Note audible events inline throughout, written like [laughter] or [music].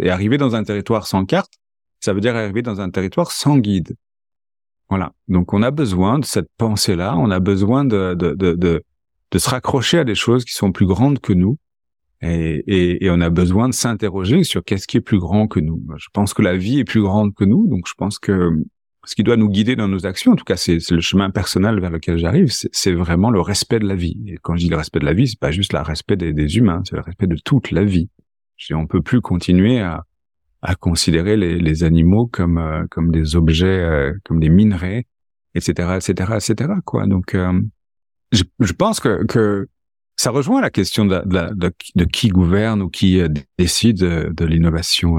Et arriver dans un territoire sans carte, ça veut dire arriver dans un territoire sans guide. Voilà. Donc on a besoin de cette pensée-là, on a besoin de, de, de, de, de se raccrocher à des choses qui sont plus grandes que nous. Et, et, et on a besoin de s'interroger sur qu'est-ce qui est plus grand que nous. Je pense que la vie est plus grande que nous, donc je pense que ce qui doit nous guider dans nos actions, en tout cas c'est le chemin personnel vers lequel j'arrive, c'est vraiment le respect de la vie. Et quand je dis le respect de la vie, c'est pas juste le respect des, des humains, c'est le respect de toute la vie. On peut plus continuer à, à considérer les, les animaux comme euh, comme des objets, euh, comme des minerais, etc., etc., etc. Quoi. Donc, euh, je, je, pense que que ça rejoint la question de, de, de, de qui gouverne ou qui décide de l'innovation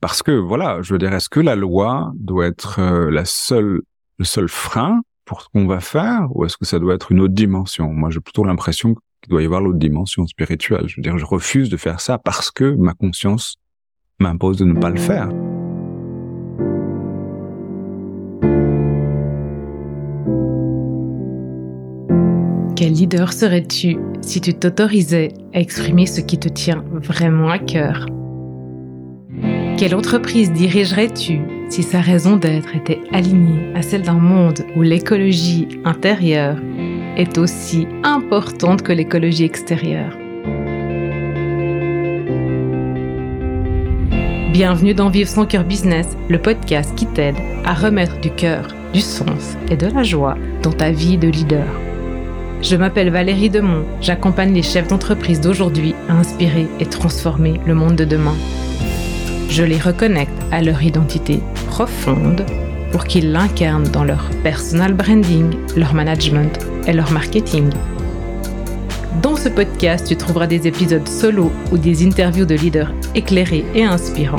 parce que voilà, je veux dire, est-ce que la loi doit être euh, la seule, le seul frein pour ce qu'on va faire, ou est-ce que ça doit être une autre dimension? Moi, j'ai plutôt l'impression qu'il doit y avoir l'autre dimension spirituelle. Je veux dire, je refuse de faire ça parce que ma conscience m'impose de ne pas le faire. Quel leader serais-tu si tu t'autorisais à exprimer ce qui te tient vraiment à cœur? Quelle entreprise dirigerais-tu si sa raison d'être était alignée à celle d'un monde où l'écologie intérieure est aussi importante que l'écologie extérieure Bienvenue dans Vivre son cœur business, le podcast qui t'aide à remettre du cœur, du sens et de la joie dans ta vie de leader. Je m'appelle Valérie Demont, j'accompagne les chefs d'entreprise d'aujourd'hui à inspirer et transformer le monde de demain je les reconnecte à leur identité profonde pour qu'ils l'incarnent dans leur personal branding, leur management et leur marketing. Dans ce podcast, tu trouveras des épisodes solo ou des interviews de leaders éclairés et inspirants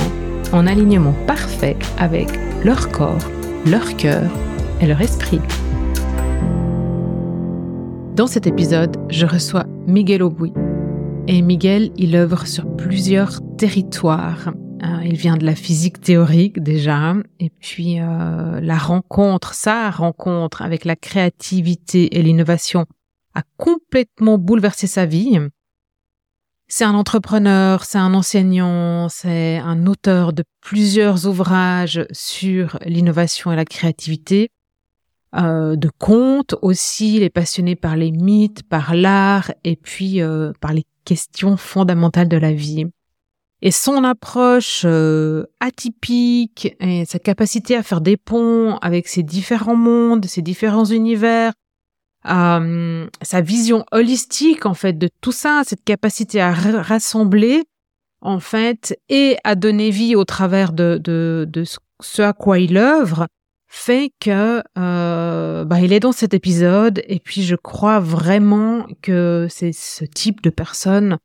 en alignement parfait avec leur corps, leur cœur et leur esprit. Dans cet épisode, je reçois Miguel Aubouy. Et Miguel, il œuvre sur plusieurs territoires il vient de la physique théorique déjà, et puis euh, la rencontre, sa rencontre avec la créativité et l'innovation a complètement bouleversé sa vie. C'est un entrepreneur, c'est un enseignant, c'est un auteur de plusieurs ouvrages sur l'innovation et la créativité, euh, de contes aussi, il est passionné par les mythes, par l'art et puis par les questions fondamentales de la vie. Et son approche euh, atypique et sa capacité à faire des ponts avec ses différents mondes, ses différents univers, euh, sa vision holistique en fait de tout ça, cette capacité à rassembler en fait et à donner vie au travers de, de, de ce à quoi il œuvre, fait que euh, bah, il est dans cet épisode. Et puis je crois vraiment que c'est ce type de personne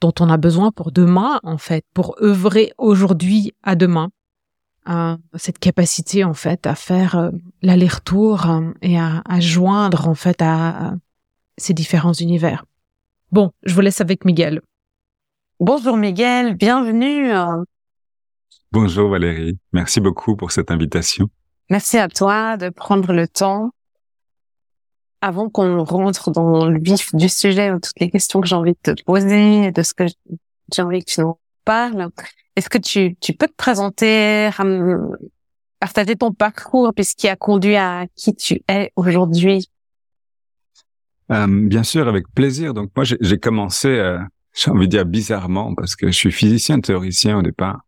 dont on a besoin pour demain, en fait, pour œuvrer aujourd'hui à demain. Euh, cette capacité, en fait, à faire euh, l'aller-retour euh, et à, joindre, en fait, à, ces différents univers. Bon, je vous laisse avec Miguel. Bonjour Miguel, bienvenue. Bonjour Valérie, merci beaucoup pour cette invitation. Merci à toi de prendre le temps avant qu'on rentre dans le vif du sujet ou toutes les questions que j'ai envie de te poser, de ce que j'ai envie que tu nous parles, est-ce que tu, tu peux te présenter, partager ton parcours, puis ce qui a conduit à qui tu es aujourd'hui? Euh, Bien sûr, avec plaisir. Donc moi, j'ai commencé, euh, j'ai envie de dire bizarrement, parce que je suis physicien théoricien au départ,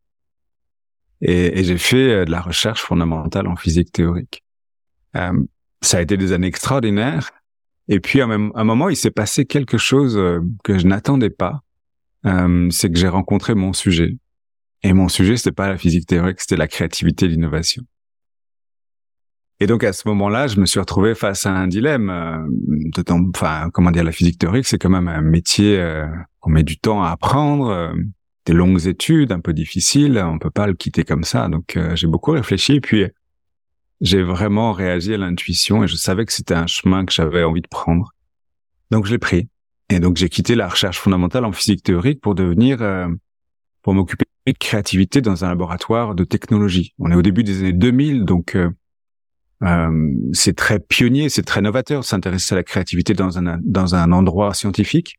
et, et j'ai fait euh, de la recherche fondamentale en physique théorique. Euh, ça a été des années extraordinaires. Et puis à un, moment, il s'est passé quelque chose euh, que je n'attendais pas. Euh, c'est que j'ai rencontré mon sujet. Et mon sujet, c'était pas la physique théorique, c'était la créativité l'innovation. Et donc à ce moment-là, je me suis retrouvé face à un dilemme. Euh, enfin, comment dire, la physique théorique, c'est quand même un métier euh, qu'on met du temps à apprendre, euh, des longues études, un peu difficiles. On peut pas le quitter comme ça. Donc j'ai beaucoup réfléchi. Puis j'ai vraiment réagi à l'intuition et je savais que c'était un chemin que j'avais envie de prendre. Donc je l'ai pris. Et donc j'ai quitté la recherche fondamentale en physique théorique pour devenir, euh, pour m'occuper de créativité dans un laboratoire de technologie. On est au début des années 2000, donc euh, euh, c'est très pionnier, c'est très novateur s'intéresser à la créativité dans un dans un endroit scientifique.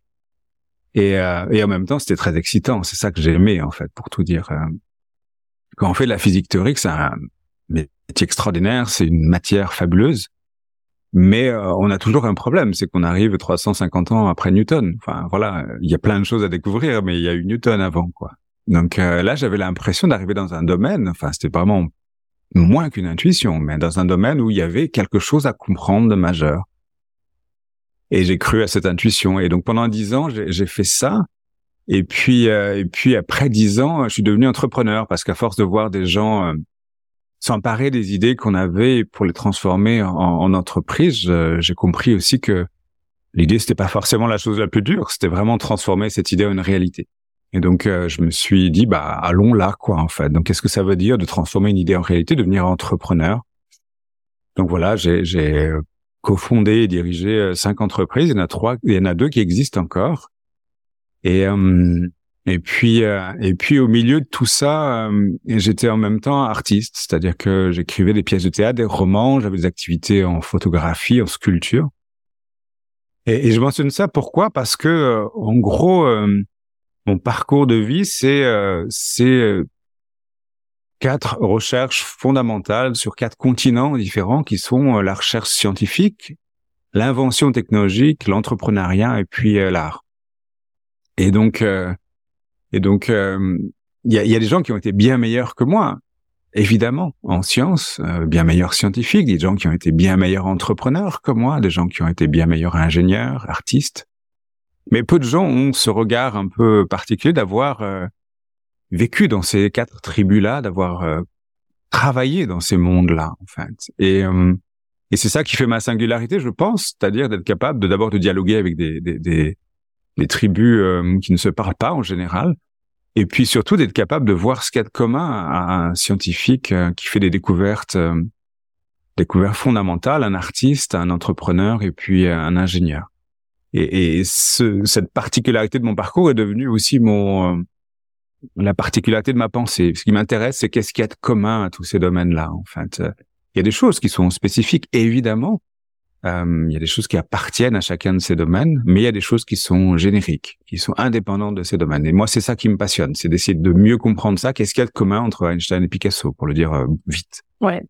Et, euh, et en même temps, c'était très excitant. C'est ça que j'aimais, en fait, pour tout dire. Euh. Quand on fait de la physique théorique, c'est un métier extraordinaire, c'est une matière fabuleuse. Mais euh, on a toujours un problème, c'est qu'on arrive 350 ans après Newton. Enfin, voilà, il y a plein de choses à découvrir, mais il y a eu Newton avant, quoi. Donc là, j'avais l'impression d'arriver dans un domaine, enfin, c'était vraiment moins qu'une intuition, mais dans un domaine où il y avait quelque chose à comprendre de majeur. Et j'ai cru à cette intuition. Et donc pendant dix ans, j'ai fait ça. Et puis, euh, et puis après dix ans, je suis devenu entrepreneur parce qu'à force de voir des gens euh, s'emparer des idées qu'on avait pour les transformer en, en entreprise, j'ai compris aussi que l'idée c'était pas forcément la chose la plus dure, c'était vraiment transformer cette idée en une réalité. Et donc, euh, je me suis dit, bah, allons là, quoi, en fait. Donc, qu'est-ce que ça veut dire de transformer une idée en réalité, devenir entrepreneur? Donc voilà, j'ai, j'ai cofondé et dirigé euh, cinq entreprises. Il y en a trois, il y en a deux qui existent encore. Et euh, et puis et puis au milieu de tout ça, j'étais en même temps artiste, c'est-à-dire que j'écrivais des pièces de théâtre, des romans, j'avais des activités en photographie, en sculpture. Et, je mentionne ça pourquoi? Parce que en gros mon parcours de vie, c'est euh, c'est euh, quatre recherches fondamentales sur quatre continents différents qui sont euh, la recherche scientifique, l'invention technologique, l'entrepreneuriat et puis l'art. Et donc et donc il y a, y a des gens qui ont été bien meilleurs que moi, évidemment, en sciences, bien meilleurs scientifiques, des gens qui ont été bien meilleurs entrepreneurs que moi, des gens qui ont été bien meilleurs ingénieurs, artistes. Mais peu de gens ont ce regard un peu particulier d'avoir euh, vécu dans ces quatre tribus-là, d'avoir euh, travaillé dans ces mondes-là, en fait. Et, euh, et c'est ça qui fait ma singularité, je pense, c'est-à-dire d'être capable de d'abord de dialoguer avec des, des, des, des tribus qui ne se parlent pas en général, et puis surtout d'être capable de voir ce qu'il y a de commun à un scientifique qui fait des découvertes, découvertes fondamentales, un artiste, un entrepreneur et puis un ingénieur. Et, ce, cette particularité de mon parcours est devenue aussi mon euh, la particularité de ma pensée. Ce qui m'intéresse, c'est qu'est-ce qu'il y a de commun à tous ces domaines-là. En fait, il y a des choses qui sont spécifiques, évidemment. Euh, il y a des choses qui appartiennent à chacun de ces domaines, mais il y a des choses qui sont génériques, qui sont indépendantes de ces domaines. Et moi, c'est ça qui me passionne, c'est d'essayer de mieux comprendre ça. Qu'est-ce qu'il y a de commun entre Einstein et Picasso, pour le dire euh, vite? Ouais.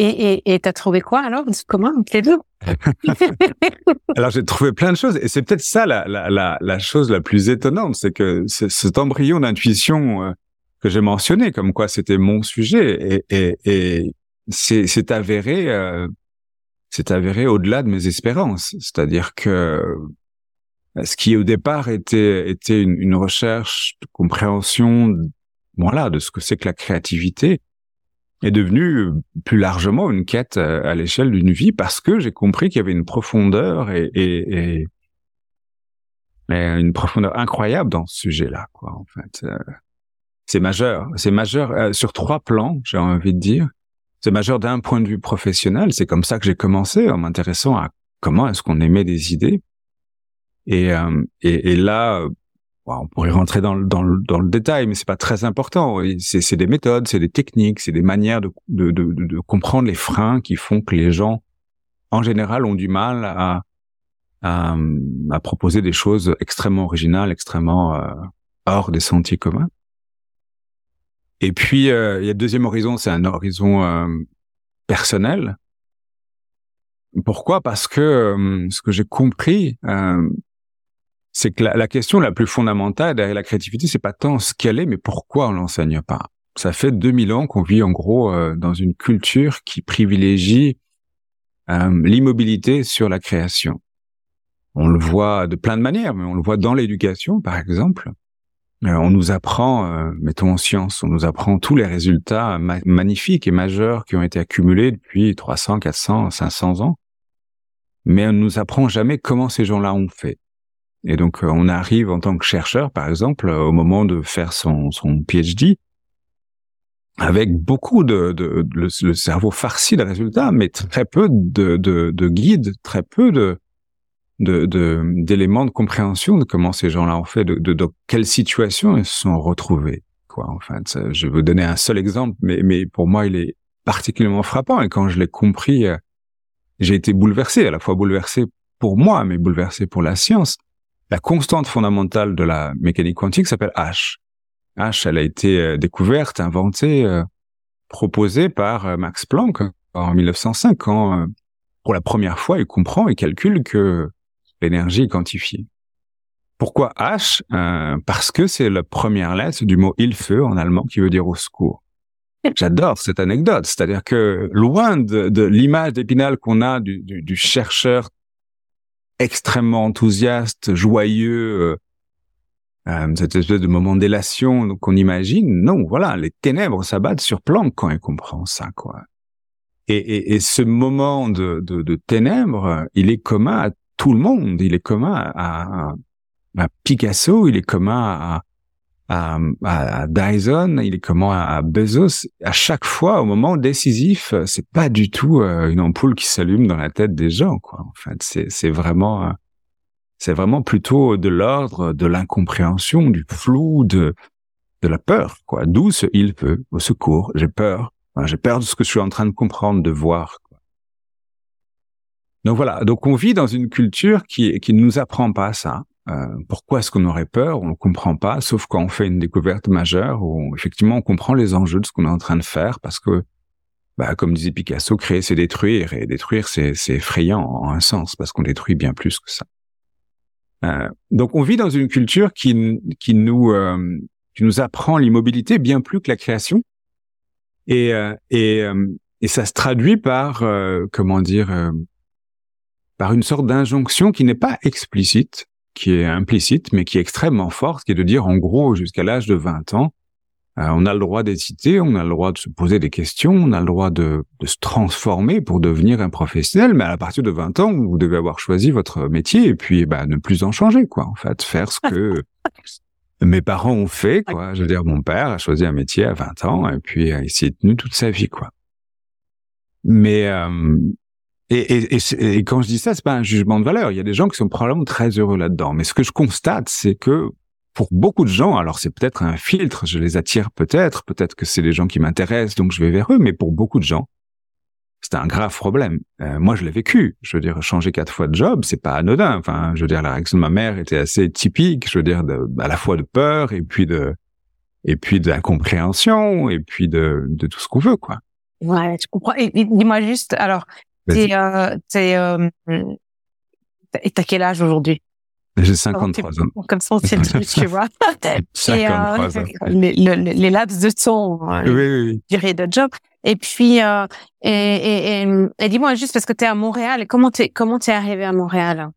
Et et t'as trouvé quoi alors? Comment? Les deux [laughs] Alors j'ai trouvé plein de choses et c'est peut-être ça la, la, la, la, chose la plus étonnante, c'est que cet embryon d'intuition euh, que j'ai mentionné, comme quoi c'était mon sujet, et, et, et c'est avéré, euh, c'est avéré au-delà de mes espérances. C'est-à-dire que ce qui au départ était était une, une recherche de compréhension, voilà, de ce que c'est que la créativité, est devenue plus largement une quête euh, à, l'échelle d'une vie parce que j'ai compris qu'il y avait une profondeur et, et, et, une profondeur incroyable dans ce sujet-là, quoi. En fait, euh, c'est majeur, c'est majeur euh, sur trois plans, j'ai envie de dire. C'est majeur d'un point de vue professionnel. C'est comme ça que j'ai commencé en m'intéressant à comment est-ce qu'on émet des idées. Et, et, et là, on pourrait rentrer dans le, dans dans le détail, mais c'est pas très important. C'est des méthodes, c'est des techniques, c'est des manières de, de, de, de, comprendre les freins qui font que les gens, en général, ont du mal à, à, à proposer des choses extrêmement originales, extrêmement euh, hors des sentiers communs. Et puis, euh, il y a le deuxième horizon, c'est un horizon euh, personnel. Pourquoi? Parce que ce que j'ai compris, c'est que la, question la plus fondamentale derrière la créativité, c'est pas tant ce qu'elle est, mais pourquoi on l'enseigne pas? Ça fait 2000 ans qu'on vit en gros euh, dans une culture qui privilégie euh, l'immobilité sur la création. On le voit de plein de manières, mais on le voit dans l'éducation, par exemple. Euh, on nous apprend, mettons en science, on nous apprend tous les résultats magnifiques et majeurs qui ont été accumulés depuis 300, 400, 500 ans. Mais on ne nous apprend jamais comment ces gens-là ont fait. Et donc, euh, on arrive en tant que chercheur, par exemple, au moment de faire son, son PhD, avec beaucoup de, de, le, cerveau farci de résultats, mais très peu de, de, de guides, très peu de d'éléments de, compréhension de comment ces gens-là ont fait, de, de, de quelle situation ils se sont retrouvés. Quoi, en je veux donner un seul exemple, mais, mais pour moi, il est particulièrement frappant. Et quand je l'ai compris, euh, j'ai été bouleversé, à la fois bouleversé pour moi, mais bouleversé pour la science la constante fondamentale de la mécanique quantique s'appelle H. H, elle a été euh, découverte, inventée, euh, proposée par Max Planck en 1905 quand, pour la première fois, il comprend et calcule que l'énergie est quantifiée. Pourquoi H? Parce que c'est la première lettre du mot il-feu en allemand qui veut dire au secours. J'adore cette anecdote, c'est-à-dire que loin de, l'image d'Épinal qu'on a du, chercheur extrêmement enthousiaste, joyeux, euh, euh, cette espèce de moment d'élation qu'on imagine. Non, voilà, les ténèbres s'abattent sur Planck quand il comprend ça, quoi. Et, ce moment de, de, de, ténèbres, il est commun à tout le monde. Il est commun à, Picasso, il est commun à, Dyson, il est comment à Bezos. À chaque fois, au moment décisif, c'est pas du tout euh, une ampoule qui s'allume dans la tête des gens. Quoi. En fait, c'est, vraiment, euh, c'est vraiment plutôt de l'ordre de l'incompréhension, du flou, de de la peur. Quoi. D'où ce il peut au secours. J'ai peur. j'ai peur de ce que je suis en train de comprendre, de voir. Donc voilà. Donc on vit dans une culture qui qui ne nous apprend pas ça. Euh, pourquoi est-ce qu'on aurait peur? On ne comprend pas, sauf quand on fait une découverte majeure où effectivement on comprend les enjeux de ce qu'on est en train de faire, parce que, bah, comme disait Picasso, créer c'est détruire, et détruire c'est effrayant en un sens, parce qu'on détruit bien plus que ça. Euh, donc on vit dans une culture qui, qui nous euh, qui nous apprend l'immobilité bien plus que la création, et et, et ça se traduit par comment dire par une sorte d'injonction qui n'est pas explicite, qui est implicite, mais qui est extrêmement forte, qui est de dire, en gros, jusqu'à l'âge de 20 ans, euh, on a le droit d'hésiter, on a le droit de se poser des questions, on a le droit de, de, se transformer pour devenir un professionnel, mais à partir de 20 ans, vous devez avoir choisi votre métier et puis bah, ne plus en changer, quoi. En fait, faire ce que [laughs] mes parents ont fait, quoi. Je veux dire, mon père a choisi un métier à 20 ans et puis il s'y est tenu toute sa vie, quoi. Mais euh, et, et, et, et, quand je dis ça, c'est pas un jugement de valeur. Il y a des gens qui sont probablement très heureux là-dedans. Mais ce que je constate, c'est que pour beaucoup de gens, alors c'est peut-être un filtre, je les attire peut-être, peut-être que c'est des gens qui m'intéressent, donc je vais vers eux. Mais pour beaucoup de gens, c'est un grave problème. Euh, moi, je l'ai vécu. Je veux dire, changer quatre fois de job, c'est pas anodin. Enfin, je veux dire, la réaction de ma mère était assez typique. Je veux dire, à la fois de peur et puis de et puis d'incompréhension et puis de, de tout ce qu'on veut, quoi. Ouais, je comprends. Et, dis-moi juste, alors, T'es, euh, t'es, euh, et t'as quel âge aujourd'hui? J'ai 53 ans. Comme ça, c'est le truc, tu vois. 53 [laughs] et, euh, ans. [laughs] Les, les, laps de temps, euh, oui, oui, oui. durée de job. Et puis, euh, et, et, et, et dis-moi juste parce que tu es à Montréal, comment t'es comment t'es arrivé à Montréal?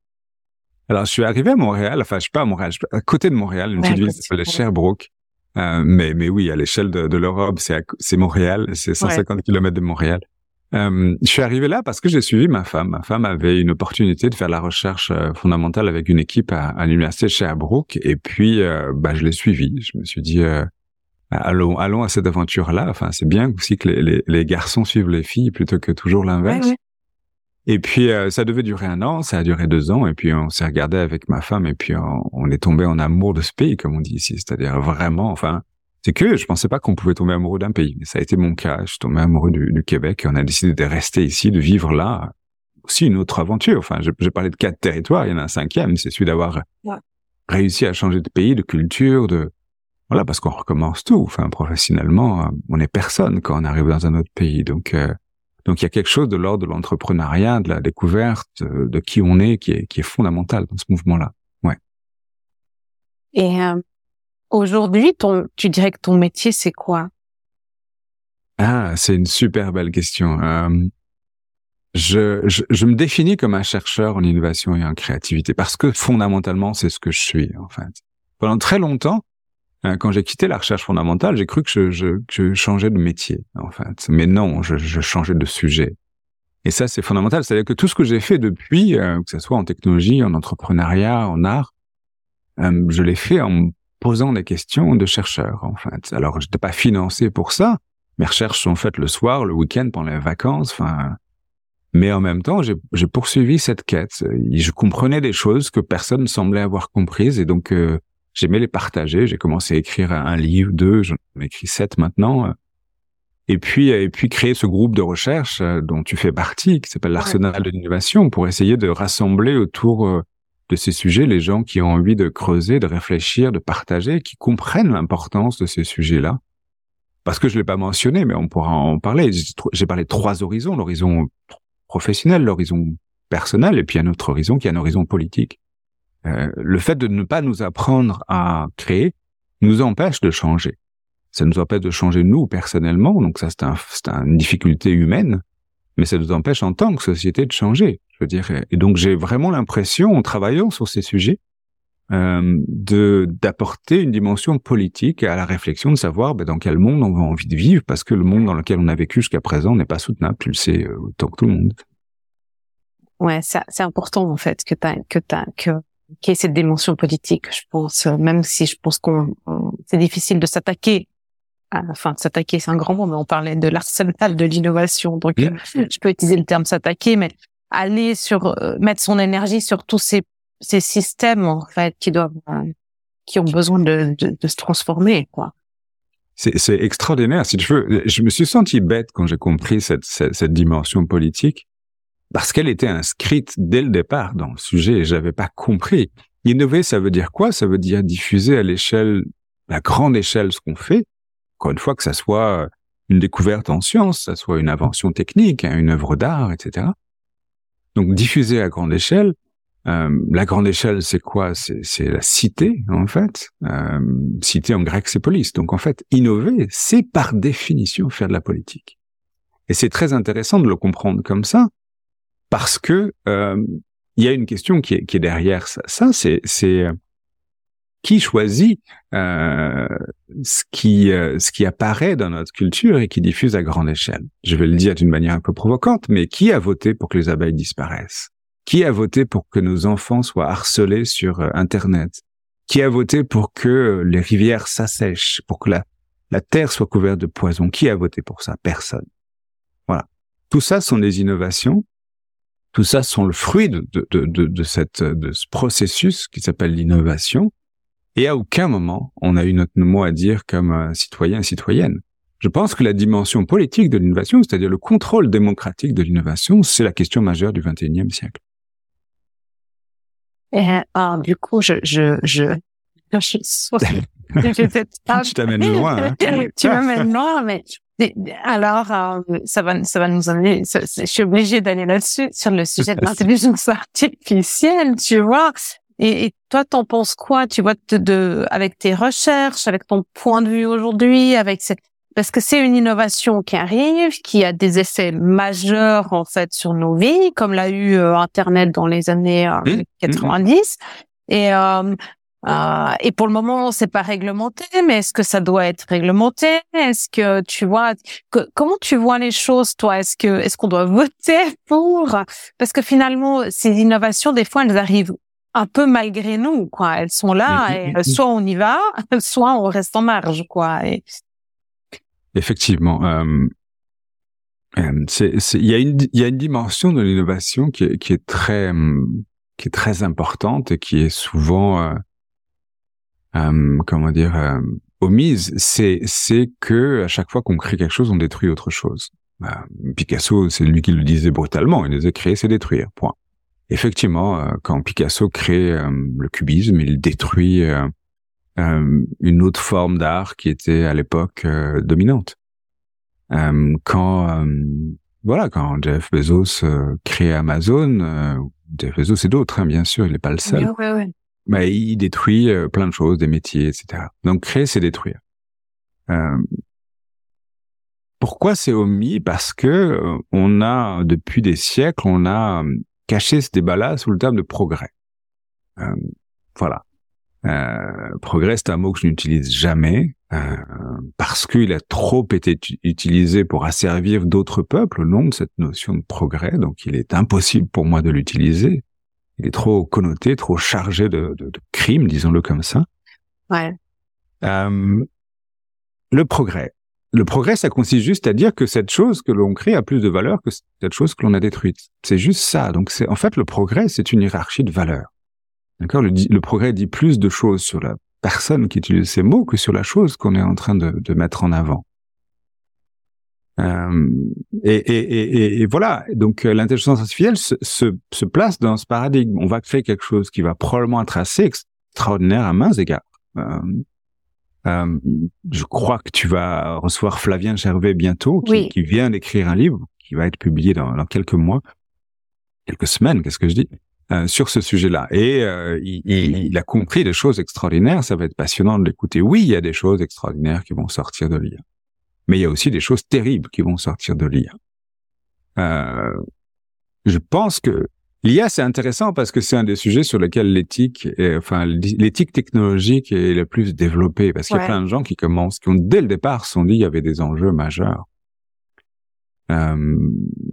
Alors, je suis arrivé à Montréal. Enfin, je suis pas à Montréal, je suis à côté de Montréal, une petite ville qui s'appelle Sherbrooke. Euh, mais mais oui, à l'échelle de, de l'Europe, c'est c'est Montréal, c'est 150 ouais. km de Montréal. Euh, je suis arrivé là parce que j'ai suivi ma femme. Ma femme avait une opportunité de faire la recherche euh, fondamentale avec une équipe à, à l'université Sherbrooke et puis euh, bah, je l'ai suivi. Je me suis dit euh, allons allons à cette aventure-là. Enfin c'est bien aussi que les, les, les, garçons suivent les filles plutôt que toujours l'inverse. Et puis ça devait durer un an, ça a duré deux ans et puis on s'est regardé avec ma femme et puis on, on est tombé en amour de ce pays comme on dit ici, c'est-à-dire vraiment enfin c'est que je pensais pas qu'on pouvait tomber amoureux d'un pays. Mais ça a été mon cas. Je suis tombé amoureux du, du, Québec et on a décidé de rester ici, de vivre là. Aussi une autre aventure. Enfin, j'ai parlé de quatre territoires. Il y en a un cinquième. C'est celui d'avoir réussi à changer de pays, de culture, de voilà, parce qu'on recommence tout. Enfin, professionnellement, on est personne quand on arrive dans un autre pays. Donc, euh, donc il y a quelque chose de l'ordre de l'entrepreneuriat, de la découverte, de qui on est, qui est qui est fondamental dans ce mouvement-là. Ouais. Et euh, Aujourd'hui, ton, tu dirais que ton métier, c'est quoi? Ah, c'est une super belle question. Euh, je, je, je, me définis comme un chercheur en innovation et en créativité parce que fondamentalement, c'est ce que je suis en fait. Pendant très longtemps, euh, quand j'ai quitté la recherche fondamentale, j'ai cru que je, je, je, changeais de métier en fait. Mais non, je, je changeais de sujet. Et ça, c'est fondamental. C'est-à-dire que tout ce que j'ai fait depuis, euh, que ce soit en technologie, en entrepreneuriat, en art, je l'ai fait en posant des questions de chercheurs, en fait. Alors, je n'étais pas financé pour ça. Mes recherches sont faites le soir, le week-end, pendant les vacances, enfin. Mais en même temps, j'ai poursuivi cette quête. Je comprenais des choses que personne ne semblait avoir comprises et donc euh, j'aimais les partager. J'ai commencé à écrire un livre, deux, j'en ai écrit sept maintenant. Et puis, et puis créer ce groupe de recherche euh, dont tu fais partie, qui s'appelle l'Arsenal de l'innovation, pour essayer de rassembler autour euh, de ces sujets les gens qui ont envie de creuser, de réfléchir, de partager, qui comprennent l'importance de ces sujets-là. Parce que je l'ai pas mentionné, mais on pourra en parler. J'ai parlé de trois horizons l'horizon professionnel, l'horizon personnel, et puis un autre horizon qui est un horizon politique. Euh, le fait de ne pas nous apprendre à créer nous empêche de changer. Ça nous empêche de changer nous personnellement, donc ça c'est un, une difficulté humaine, mais ça nous empêche en tant que société de changer. Veux dire, et donc j'ai vraiment l'impression, en travaillant sur ces sujets, euh, de d'apporter une dimension politique à la réflexion de savoir ben, dans quel monde on a envie de vivre, parce que le monde dans lequel on a vécu jusqu'à présent n'est pas soutenable, tu le sais euh, autant que tout le monde. Ouais, c'est important en fait que t'as que t'as que qu'il y ait cette dimension politique. Je pense, même si je pense qu'on c'est difficile de s'attaquer enfin s'attaquer c'est un grand mot mais on parlait de l'arsenal de l'innovation donc euh, je peux utiliser le terme s'attaquer mais aller sur euh, mettre son énergie sur tous ces ces systèmes en fait qui doivent euh, qui ont besoin de, de, de se transformer quoi. C'est extraordinaire si tu veux. Je me suis senti bête quand j'ai compris cette, cette, cette dimension politique parce qu'elle était inscrite dès le départ dans le sujet et j'avais pas compris. Innover ça veut dire quoi? Ça veut dire diffuser à l'échelle la grande échelle ce qu'on fait. Encore une fois, que ça soit une découverte en science, ça soit une invention technique, hein, une œuvre d'art, etc. Donc diffuser à grande échelle. Euh, la grande échelle, c'est quoi? C'est la cité, en fait. Euh, cité en grec, c'est police. Donc en fait, innover, c'est par définition faire de la politique. Et c'est très intéressant de le comprendre comme ça, parce que euh, il y a une question qui est, qui est derrière ça. Ça, c'est qui choisit euh, ce qui euh, ce qui apparaît dans notre culture et qui diffuse à grande échelle. Je vais le dire d'une manière un peu provocante, mais qui a voté pour que les abeilles disparaissent? Qui a voté pour que nos enfants soient harcelés sur euh, Internet? Qui a voté pour que les rivières s'assèchent, pour que la terre soit couverte de poison Qui a voté pour ça? Personne. Voilà. Tout ça sont des innovations. Tout ça sont le fruit de, de, de, cette, de ce processus qui s'appelle l'innovation et à aucun moment, on a eu notre mot à dire comme euh, citoyen, citoyenne. Je pense que la dimension politique de l'innovation, c'est-à-dire le contrôle démocratique de l'innovation, c'est la question majeure du XXIe siècle. Et, ah, du coup, je, je, je, [laughs] je, je [laughs] t'amène loin. Hein. [laughs] tu m'amènes loin, mais alors, euh, ça va, ça va nous amener. Je suis obligée d'aller là-dessus sur le sujet de l'intelligence artificielle, tu vois. Et, et toi, t'en penses quoi Tu vois, de, avec tes recherches, avec ton point de vue aujourd'hui, avec cette parce que c'est une innovation qui arrive, qui a des effets majeurs en fait sur nos vies, comme l'a eu euh, Internet dans les années 90. Euh, mmh. Et euh, euh, et pour le moment, c'est pas réglementé, mais est-ce que ça doit être réglementé? Est-ce que tu vois comment tu vois les choses, toi? Est-ce que est-ce qu'on doit [laughs] voter pour? Parce que finalement, ces innovations, des fois, elles arrivent un peu malgré nous, quoi. Elles sont là, et euh, soit on y va, [laughs] soit on reste en marge, quoi. Et... Effectivement. Euh, euh il y a une y a une dimension de l'innovation qui est, qui est très euh, qui est très importante et qui est souvent euh, comment dire omise. C'est c'est que à chaque fois qu'on crée quelque chose, on détruit autre chose. Picasso, c'est lui qui le disait brutalement. Il disait créer, c'est détruire. Point effectivement, euh, quand Picasso crée euh, le cubisme, il détruit euh, une autre forme d'art qui était à l'époque dominante. quand voilà, quand Jeff Bezos crée Amazon, Jeff Bezos et d'autres, hein, bien sûr, il n'est pas le seul. Mais il détruit plein de choses, des métiers, etc. Donc créer, c'est détruire. pourquoi c'est omis? Parce que on a depuis des siècles, on a cacher ce débat-là sous le terme de progrès. Euh, voilà. Euh, progrès, c'est un mot que je n'utilise jamais euh, parce qu'il a trop été utilisé pour asservir d'autres peuples au nom de cette notion de progrès. Donc, il est impossible pour moi de l'utiliser. Il est trop connoté, trop chargé de, de, de crimes, disons-le comme ça. Ouais. Le progrès le progrès, ça consiste juste à dire que cette chose que l'on crée a plus de valeur que cette chose que l'on a détruite. C'est juste ça. Donc, c'est en fait le progrès, c'est une hiérarchie de valeurs. D'accord? Le, progrès dit plus de choses sur la personne qui utilise ces mots que sur la chose qu'on est en train de, mettre en avant. Euh, et, et, et, et, voilà, donc euh, l'intelligence artificielle se, se, se, place dans ce paradigme. On va créer quelque chose qui va probablement être assez extraordinaire à mains égards. Euh, euh, je crois que tu vas recevoir Flavien Gervais bientôt, qui, qui vient d'écrire un livre qui va être publié dans, dans quelques mois, quelques semaines, qu'est-ce que je dis, euh, sur ce sujet-là. Et euh, il, il, a compris des choses extraordinaires. Ça va être passionnant de l'écouter. Oui, il y a des choses extraordinaires qui vont sortir de l'IA, mais il y a aussi des choses terribles qui vont sortir de l'IA. Je pense que L'IA, c'est intéressant parce que c'est un des sujets sur lesquels l'éthique, enfin l'éthique technologique est la plus développée parce qu'il y a plein de gens qui commencent, qui ont dès le départ sont dit il y avait des enjeux majeurs. Euh,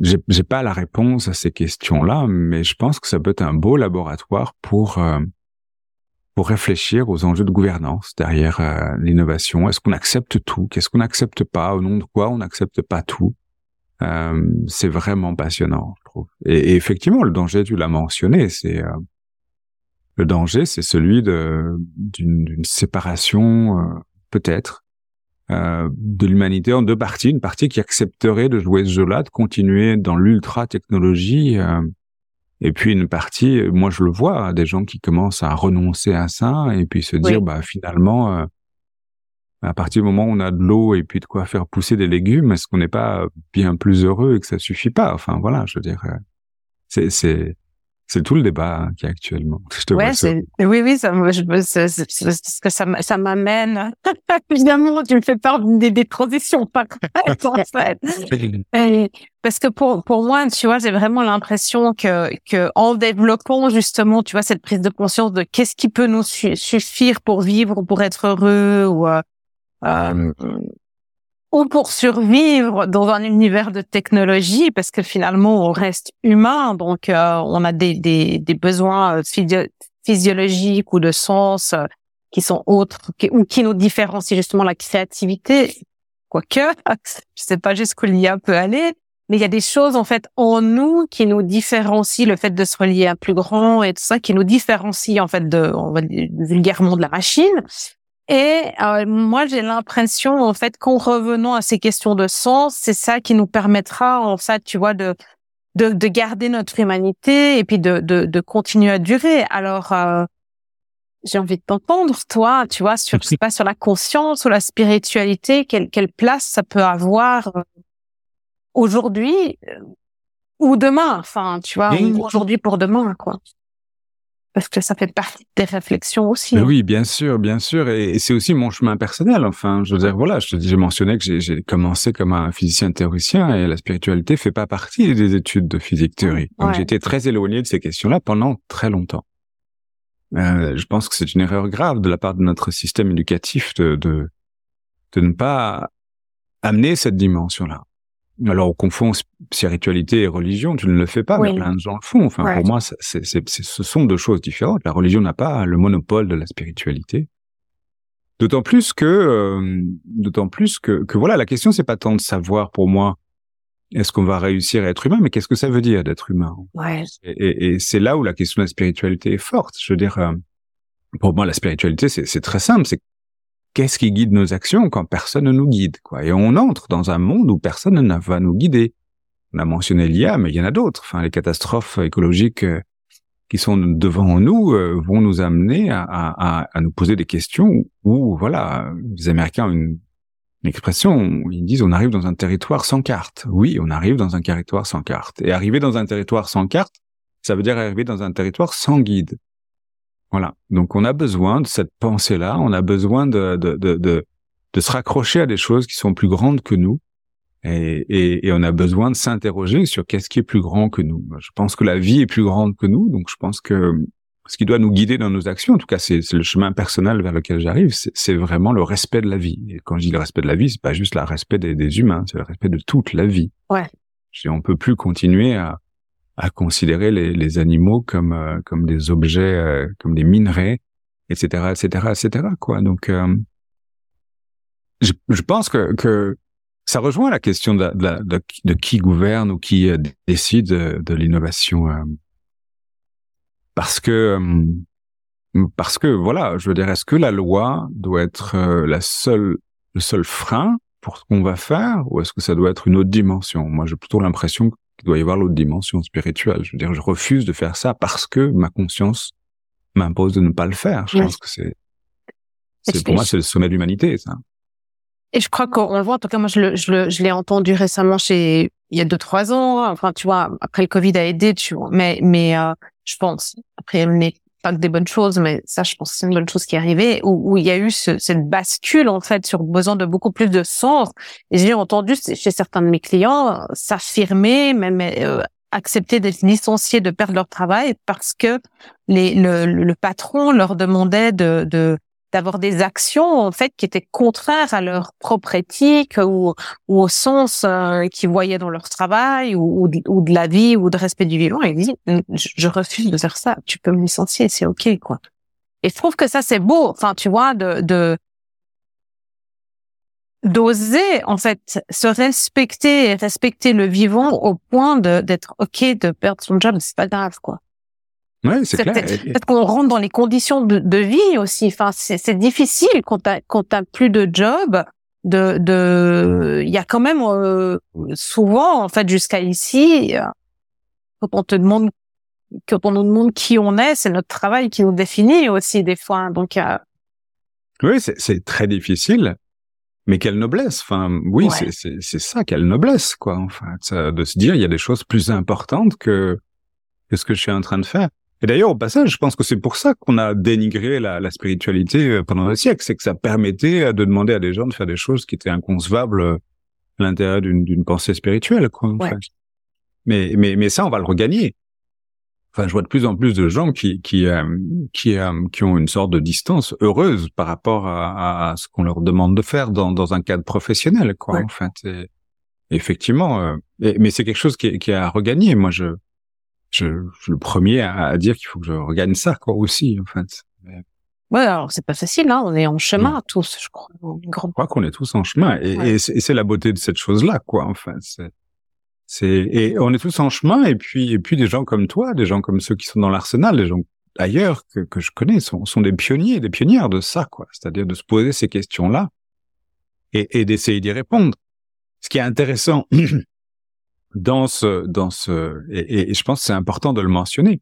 J'ai pas la réponse à ces questions-là, mais je pense que ça peut être un beau laboratoire pour euh, pour réfléchir aux enjeux de gouvernance derrière euh, l'innovation. Est-ce qu'on accepte tout? Qu'est-ce qu'on n'accepte pas? Au nom de quoi on n'accepte pas tout? Euh, C'est vraiment passionnant. Et, effectivement, le danger, tu l'as mentionné, c'est euh, le danger, c'est celui d'une séparation, euh, peut-être, euh, de l'humanité en deux parties. Une partie qui accepterait de jouer ce jeu-là, de continuer dans l'ultra technologie, et puis une partie, moi je le vois, des gens qui commencent à renoncer à ça et puis se dire, bah finalement à partir du moment où on a de l'eau et puis de quoi faire pousser des légumes, est-ce qu'on n'est pas bien plus heureux et que ça suffit pas? Enfin voilà, je veux dire, euh, c'est c'est c'est tout le débat qui est actuellement. [laughs] Je te ouais, c'est oui oui, ça je ce que ça ça m'amène. [laughs] Évidemment, tu me fais peur des, des transitions pas [laughs] parce que pour pour moi, tu vois, j'ai vraiment l'impression que que en développant justement, tu vois, cette prise de conscience de qu'est-ce qui peut nous suffire pour vivre, pour être heureux ou euh, euh, ou pour survivre dans un univers de technologie, parce que finalement on reste humain, donc euh, on a des, des, des besoins euh, physiologiques ou de sens euh, qui sont autres ou qui nous différencient justement la créativité, quoique [laughs] je sais pas jusqu'où l'IA peut aller, mais il y a des choses en fait en nous qui nous différencient. Le fait de se relier à plus grand et tout ça qui nous différencie en fait de on va dire, vulgairement de la machine et euh, moi, j'ai l'impression, en fait, qu'en revenant à ces questions de sens, c'est ça qui nous permettra, en fait, tu vois, de de, de garder notre humanité et puis de de, de continuer à durer. Alors, euh, j'ai envie de t'entendre, toi, tu vois, sur je sais pas sur la conscience ou la spiritualité, quelle quelle place ça peut avoir euh, aujourd'hui ou demain. Enfin, tu vois, aujourd'hui pour demain, quoi parce que ça fait partie des réflexions aussi. Hein. Oui, bien sûr, bien sûr, et, c'est aussi mon chemin personnel. Enfin, je veux dire, voilà, je j'ai mentionné que j'ai commencé comme un physicien théoricien et la spiritualité fait pas partie des études de physique théorie. Donc j'ai été très éloigné de ces questions-là pendant très longtemps. Euh, je pense que c'est une erreur grave de la part de notre système éducatif de, de, de ne pas amener cette dimension-là. Alors, on confond spiritualité et religion, tu ne le fais pas, mais plein de gens le font. Enfin, pour moi, c'est, ce sont deux choses différentes. La religion n'a pas le monopole de la spiritualité. D'autant plus que, euh, d'autant plus que, que voilà, la question c'est pas tant de savoir pour moi est-ce qu'on va réussir à être humain, mais qu'est-ce que ça veut dire d'être humain? Ouais. Et, et, c'est là où la question de la spiritualité est forte. Je veux dire, euh, pour moi, la spiritualité c'est très simple, c'est qu'est-ce qui guide nos actions quand personne ne nous guide quoi Et on entre dans un monde où personne ne va nous guider. On a mentionné l'IA, mais il y en a d'autres. Enfin, les catastrophes écologiques euh, qui sont devant nous euh, vont nous amener à, nous poser des questions où, voilà, les Américains ont une, expression, ils disent on arrive dans un territoire sans carte. Oui, on arrive dans un territoire sans carte. Et arriver dans un territoire sans carte, ça veut dire arriver dans un territoire sans guide. Voilà. Donc on a besoin de cette pensée-là, on a besoin de, de, de, de, de se raccrocher à des choses qui sont plus grandes que nous. Et, et, et on a besoin de s'interroger sur qu'est-ce qui est plus grand que nous. Je pense que la vie est plus grande que nous, donc je pense que ce qui doit nous guider dans nos actions, en tout cas c'est le chemin personnel vers lequel j'arrive, c'est vraiment le respect de la vie. Et quand je dis le respect de la vie, c'est pas juste le respect des, des humains, c'est le respect de toute la vie. Ouais. On peut plus continuer à, à considérer les, les animaux comme euh, comme des objets, euh, comme des minerais, etc., etc., etc. Quoi. Donc, euh, je, je, pense que que ça rejoint la question de, de, de, de qui gouverne ou qui décide de l'innovation, parce que parce que voilà, je veux dire, est-ce que la loi doit être la seule le seul frein pour ce qu'on va faire ou est-ce que ça doit être une autre dimension? Moi, j'ai plutôt l'impression qu'il doit y avoir l'autre dimension spirituelle. Je veux dire, je refuse de faire ça parce que ma conscience m'impose de ne pas le faire. Je pense que c'est, c'est pour moi, c'est le sommet de l'humanité, ça. Et je crois qu'on le voit, en tout cas, moi, je, le, je, je l'ai entendu récemment chez, il y a deux, trois ans. Enfin, tu vois, après le Covid a aidé, tu vois. Mais, mais, euh, je pense, après, il des bonnes choses, mais ça, je pense que c'est une bonne chose qui est arrivée, où, où il y a eu ce, cette bascule, en fait, sur besoin de beaucoup plus de sens. Et j'ai entendu chez certains de mes clients s'affirmer, même euh, accepter d'être licenciés, de perdre leur travail parce que les, le, le patron leur demandait de, de d'avoir des actions en fait qui étaient contraires à leur propre éthique ou, ou au sens euh, qu'ils voyaient dans leur travail ou, ou, de, la vie ou de respect du vivant. Et il dit je, refuse de faire ça. Tu peux me licencier, c'est ok quoi. Et je trouve que ça c'est beau. Enfin tu vois de, de d'oser en fait se respecter et respecter le vivant au point de d'être ok de perdre son job, c'est pas grave quoi. Ouais, c'est clair. Peut-être qu'on rentre dans les conditions de, de vie aussi. Enfin, c'est difficile quand t'as quand t'as plus de job. De de, il y a quand même euh, souvent en fait jusqu'à ici, euh, quand on te demande quand on nous demande qui on est, c'est notre travail qui nous définit aussi des fois. Donc euh... oui, c'est très difficile. Mais quelle noblesse Enfin, oui, c'est c'est ça, quelle noblesse, quoi. Enfin, de se dire il y a des choses plus importantes que que ce que je suis en train de faire. Et d'ailleurs, au passage, je pense que c'est pour ça qu'on a dénigré la, la, spiritualité euh, pendant des siècles, c'est que ça permettait euh, de demander à des gens de faire des choses qui étaient inconcevables euh, à l'intérieur d'une pensée spirituelle. Quoi, mais, mais, mais ça, on va le regagner. Enfin, je vois de plus en plus de gens qui qui qui, qui ont une sorte de distance heureuse par rapport à, à ce qu'on leur demande de faire dans, dans un cadre professionnel, quoi. En fait, effectivement, mais c'est quelque chose qui, qui est à regagner. Moi, je je, je suis le premier à, dire qu'il faut que je regagne ça quoi aussi en fait. Ouais, alors c'est pas facile, hein. On est en chemin tous, je crois. Je crois qu'on est tous en chemin, et, et c'est la beauté de cette chose-là, quoi. Enfin, c'est, c'est, et on est tous en chemin, et puis, et puis des gens comme toi, des gens comme ceux qui sont dans l'arsenal, des gens ailleurs que, que je connais, sont, sont des pionniers, des pionnières de ça, quoi. C'est-à-dire de se poser ces questions-là et, et d'essayer d'y répondre. Ce qui est intéressant [clears throat] dans ce, dans ce, et, je pense que c'est important de le mentionner.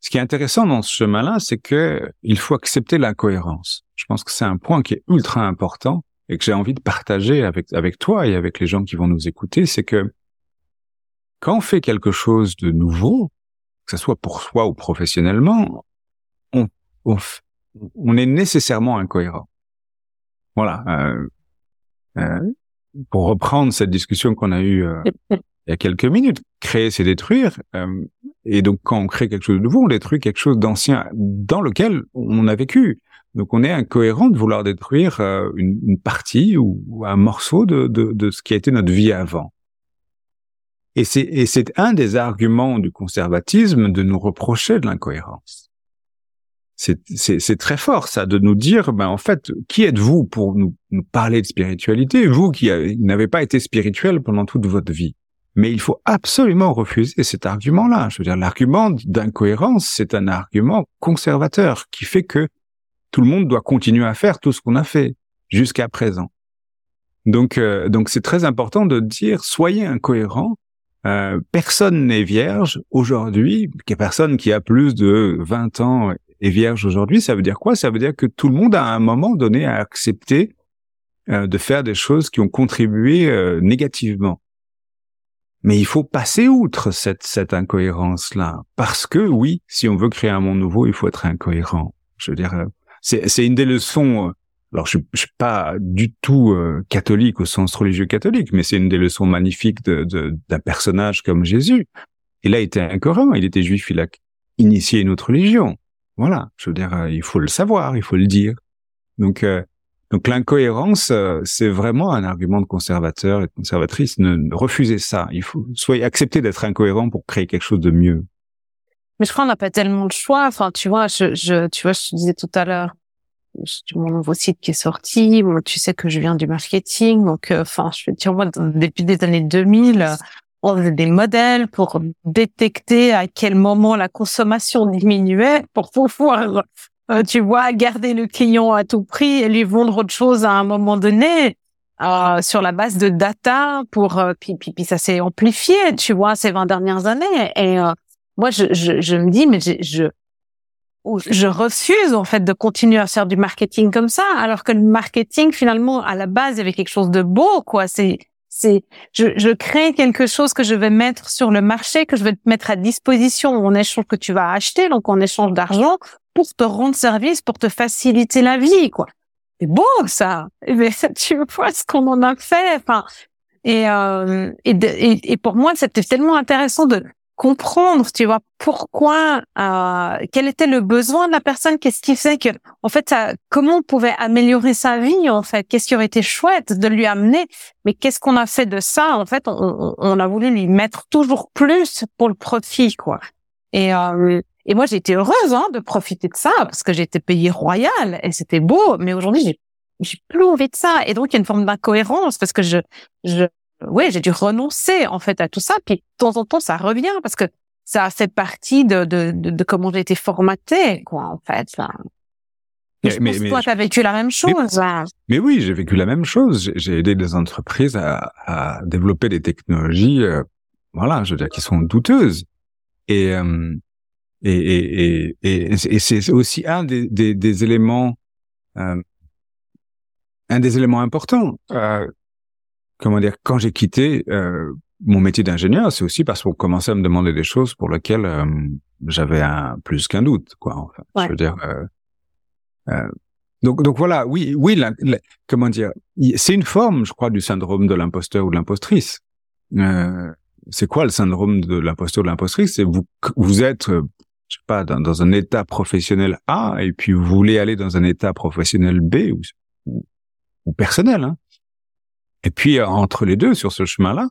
Ce qui est intéressant dans ce chemin-là, c'est que il faut accepter l'incohérence. Je pense que c'est un point qui est ultra important et que j'ai envie de partager avec, avec toi et avec les gens qui vont nous écouter, c'est que quand on fait quelque chose de nouveau, que ce soit pour soi ou professionnellement, on, on, on est nécessairement incohérent. Voilà. Euh, euh, pour reprendre cette discussion qu'on a eue euh, il y a quelques minutes, créer c'est détruire. Euh, et donc quand on crée quelque chose de nouveau, on détruit quelque chose d'ancien dans lequel on a vécu. Donc on est incohérent de vouloir détruire euh, une, une, partie ou, un morceau de, de, de, ce qui a été notre vie avant. Et c'est un des arguments du conservatisme de nous reprocher de l'incohérence c'est très fort ça de nous dire ben en fait qui êtes-vous pour nous, nous, parler de spiritualité vous qui n'avez pas été spirituel pendant toute votre vie? Mais il faut absolument refuser cet argument-là. Je veux dire l'argument d'incohérence c'est un argument conservateur qui fait que tout le monde doit continuer à faire tout ce qu'on a fait jusqu'à présent. Donc euh, donc c'est très important de dire soyez incohérents euh, personne n'est vierge aujourd'hui, personne qui a plus de 20 ans est vierge aujourd'hui, ça veut dire quoi? Ça veut dire que tout le monde a à un moment donné à accepter euh, de faire des choses qui ont contribué euh, négativement. Mais il faut passer outre cette, cette incohérence-là. Parce que oui, si on veut créer un monde nouveau, il faut être incohérent. Je veux dire, euh, c'est, une des leçons. Alors, je, je suis pas du tout catholique au sens religieux catholique, mais c'est une des leçons magnifiques de, de, d'un personnage comme Jésus. Il a été incohérent, il était juif, il a initié une autre religion. Voilà, je veux dire, euh, il faut le savoir, il faut le dire. Donc, euh, donc l'incohérence, euh, c'est vraiment un argument de conservateur et conservatrice. Ne, refusez ça. Il faut soyez accepter d'être incohérent pour créer quelque chose de mieux. Mais je crois qu'on n'a pas tellement de choix. Enfin, tu vois, je, je, tu vois, je te disais tout à l'heure, mon nouveau site qui est sorti. Tu sais que je viens du marketing, donc, enfin, je veux dire, moi, depuis des années 2000, des modèles pour détecter à quel moment la consommation diminuait pour pouvoir, euh, tu vois, garder le client à tout prix et lui vendre autre chose à un moment donné. euh, sur la base de data pour euh, puis, puis, puis ça s'est amplifié tu vois ces 20 dernières années et euh, moi je, je, je me dis mais je, je je refuse en fait de continuer à faire du marketing comme ça alors que le marketing finalement à la base il y avait quelque chose de beau quoi c'est c'est je, je crée quelque chose que je vais mettre sur le marché que je vais te mettre à disposition en échange que tu vas acheter donc en échange d'argent pour te rendre service pour te faciliter la vie quoi c'est beau ça. [laughs] Mais tu vois ce qu'on en a fait. Enfin, et, euh, et, et, pour moi, c'était tellement intéressant de comprendre, tu vois, pourquoi, euh, quel était le besoin de la personne, qu'est-ce qui faisait que, en fait, ça, comment on pouvait améliorer sa vie, en fait, qu'est-ce qui aurait été chouette de lui amener, mais qu'est-ce qu'on a fait de ça, en fait, on, on, a voulu lui mettre toujours plus pour le profit, quoi. Et euh, et moi, été heureuse hein, de profiter de ça parce que j'étais payée royale et c'était beau. Mais aujourd'hui, j'ai j'ai plus envie de ça. Et donc, il y a une forme d'incohérence parce que je, je, ouais, j'ai dû renoncer en fait à tout ça. Puis de temps en temps, ça revient parce que ça a fait partie de, de, de, comment j'ai été formatée, quoi, en fait. Mais, mais, mais, toi, tu as vécu la même chose. Hein. Mais, oui, j'ai vécu la même chose. J'ai aidé des entreprises à, à développer des technologies, euh, voilà, je veux dire, qui sont douteuses. Et, euh, et, et, et, et c'est aussi un des, des, des éléments, euh, un des éléments importants. Euh, comment dire Quand j'ai quitté euh, mon métier d'ingénieur, c'est aussi parce qu'on commençait à me demander des choses pour lesquelles euh, j'avais un plus qu'un doute, quoi. Enfin, je veux dire. Euh, euh, donc, donc voilà, oui, oui, comment dire C'est une forme, je crois, du syndrome de l'imposteur ou de l'impostrice. c'est quoi le syndrome de l'imposteur ou de l'impostrice? C'est vous, vous êtes je sais pas, dans, dans, un état professionnel A, et puis vous voulez aller dans un état professionnel B ou, ou, personnel. Hein. Et puis entre les deux, sur ce chemin-là,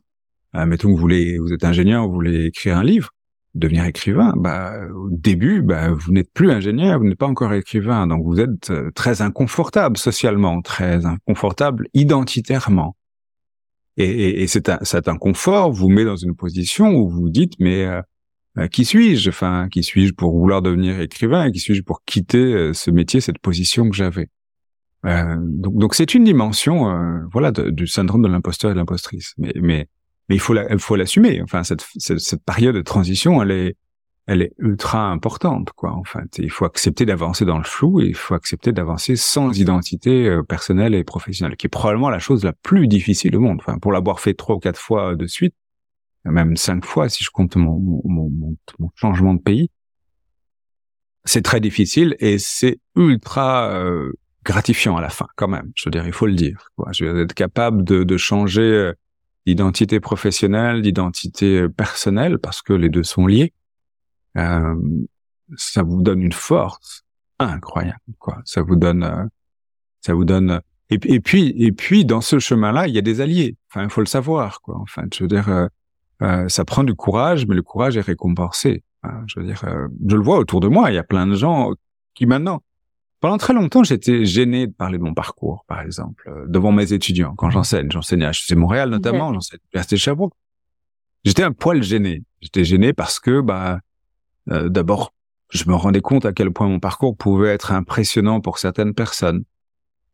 euh, mettons que vous voulez, vous êtes ingénieur, vous voulez écrire un livre, devenir écrivain, bah au début, bah, vous n'êtes plus ingénieur, vous n'êtes pas encore écrivain, donc vous êtes euh, très inconfortable socialement, très inconfortable identitairement. Et, et, et cet, inconfort vous met dans une position où vous dites mais euh, qui suis-je? Enfin, qui suis-je pour vouloir devenir écrivain qui suis-je pour quitter ce métier, cette position que j'avais? Euh, Donc, donc c'est une dimension, euh, voilà, du syndrome de l'imposteur et de l'impostrice. Mais, mais, mais il faut il faut l'assumer. Enfin, cette, cette, cette, période de transition, elle est, elle est ultra importante, quoi. En fait, il faut accepter d'avancer dans le flou et il faut accepter d'avancer sans identité personnelle et professionnelle, qui est probablement la chose la plus difficile au monde. Enfin, pour l'avoir fait trois ou quatre fois de suite, même cinq fois si je compte mon, mon, mon, mon changement de pays. C'est très difficile et c'est ultra euh, gratifiant à la fin quand même. Je veux dire, il faut le dire. Quoi. Je veux être capable de, de changer euh, d'identité professionnelle, d'identité euh, personnelle parce que les deux sont liés. Euh, ça vous donne une force incroyable. Quoi. Ça vous donne, ça vous donne. Et, et, puis, et puis, dans ce chemin-là, il y a des alliés. Enfin, il faut le savoir. Quoi. Enfin, je veux dire euh, ça prend du courage, mais le courage est récompensé. Je veux dire, euh, je le vois autour de moi. Il y a plein de gens qui maintenant, pendant très longtemps, j'étais gêné de parler de mon parcours, par exemple, euh, devant mes étudiants quand j'enseigne. J'enseigne à HEC Montréal notamment, j'enseigne à l'Université Sherbrooke. J'étais un poil gêné. J'étais gêné parce que, bah, d'abord, je me rendais compte à quel point mon parcours pouvait être impressionnant pour certaines personnes.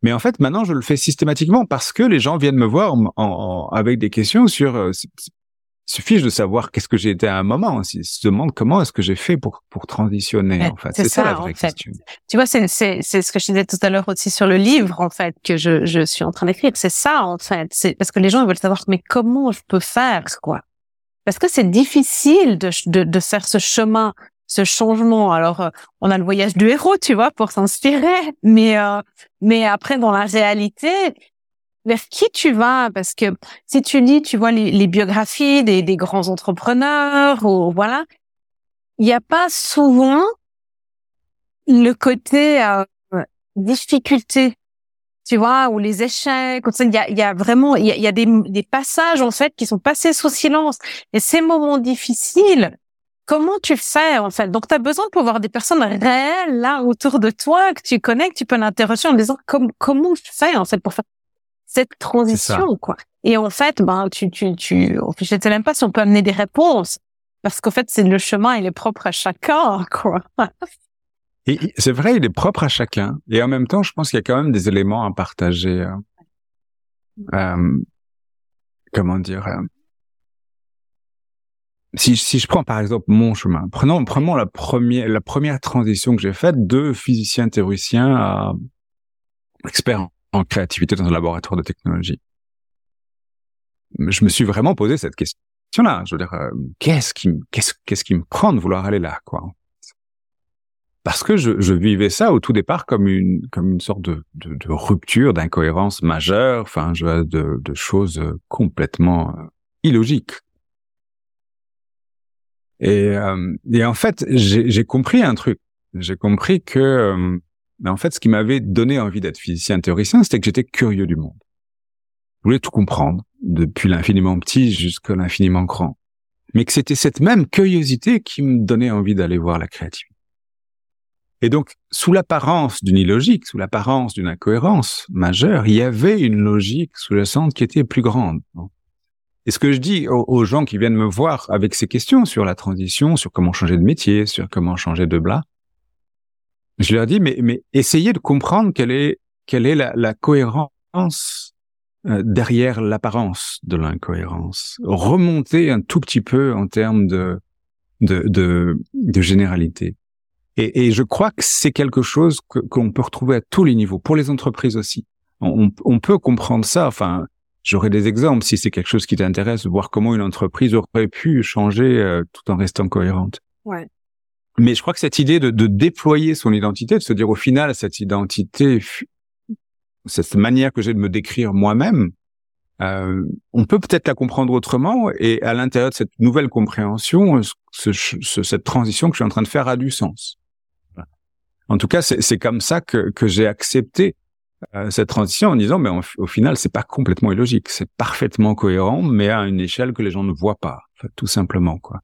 Mais en fait, maintenant, je le fais systématiquement parce que les gens viennent me voir en, avec des questions sur suffit de savoir qu'est-ce que j'ai été à un moment. Ils se demandent comment est-ce que j'ai fait pour pour transitionner. En fait, c'est ça, la vraie question. Tu vois, c'est c'est c'est ce que je disais tout à l'heure aussi sur le livre en fait que je je suis en train d'écrire. C'est ça en fait. C'est parce que les gens veulent savoir mais comment je peux faire quoi? Parce que c'est difficile de, de de faire ce chemin ce changement. Alors, euh, on a le voyage du héros, tu vois, pour s'inspirer, mais euh, mais après dans la réalité, vers qui tu vas? Parce que si tu lis, tu vois les, biographies des, grands entrepreneurs ou voilà, il n'y a pas souvent le côté euh, difficulté, tu vois, ou les échecs. Il y a, y a vraiment, il y a, des, passages en fait qui sont passés sous silence. Et ces moments difficiles, comment tu fais en fait? Donc tu as besoin de pouvoir des personnes réelles là autour de toi que tu connais, que tu peux l'interroger en disant comment je fais en fait pour faire cette transition, quoi. Et en fait, ben, tu, tu, tu, je sais même pas si on peut amener des réponses. Parce qu'en fait, c'est le chemin, il est propre à chacun, [laughs] quoi. Et c'est vrai, il est propre à chacun. Et en même temps, je pense qu'il y a quand même des éléments à partager. Hein. euh, comment dire, euh, si, si je prends par exemple mon chemin, prenons, prenons la première, la première transition que j'ai faite de physicien théoricien à expert en créativité dans un laboratoire de technologie. Je me suis vraiment posé cette question-là. Je veux dire, euh, qu'est-ce qui, qu'est-ce, qu'est-ce qui me prend de vouloir aller là, quoi Parce que je, je, vivais ça au tout départ comme une, comme une sorte de, de, de rupture, d'incohérence majeure, enfin, de, de choses complètement euh, illogiques. Et, euh, et en fait, j'ai compris un truc. J'ai compris que, euh, en fait, ce qui m'avait donné envie d'être physicien théoricien, c'était que j'étais curieux du monde. Je voulais tout comprendre, depuis l'infiniment petit jusqu'à l'infiniment grand. Mais que c'était cette même curiosité qui me donnait envie d'aller voir la créativité. Et donc, sous l'apparence d'une illogique, sous l'apparence d'une incohérence majeure, il y avait une logique sous-jacente qui était plus grande. Et ce que je dis aux, gens qui viennent me voir avec ces questions sur la transition, sur comment changer de métier, sur comment changer de blas, je leur dis, mais, mais essayez de comprendre quelle est, quelle est la, la cohérence euh, derrière l'apparence de l'incohérence. Remontez un tout petit peu en termes de, de, de, de généralité. Et, et, je crois que c'est quelque chose qu'on peut retrouver à tous les niveaux, pour les entreprises aussi. On, on peut comprendre ça. Enfin, J'aurais des exemples si c'est quelque chose qui t'intéresse, voir comment une entreprise aurait pu changer euh, tout en restant cohérente. Ouais. Mais je crois que cette idée de, de, déployer son identité, de se dire au final cette identité, cette manière que j'ai de me décrire moi-même, euh, on peut peut-être la comprendre autrement et à l'intérieur de cette nouvelle compréhension, ce, ce, cette transition que je suis en train de faire a du sens. En tout cas, c'est comme ça que, que j'ai accepté euh, cette transition en disant, mais au final, c'est pas complètement illogique, c'est parfaitement cohérent, mais à une échelle que les gens ne voient pas, tout simplement, quoi.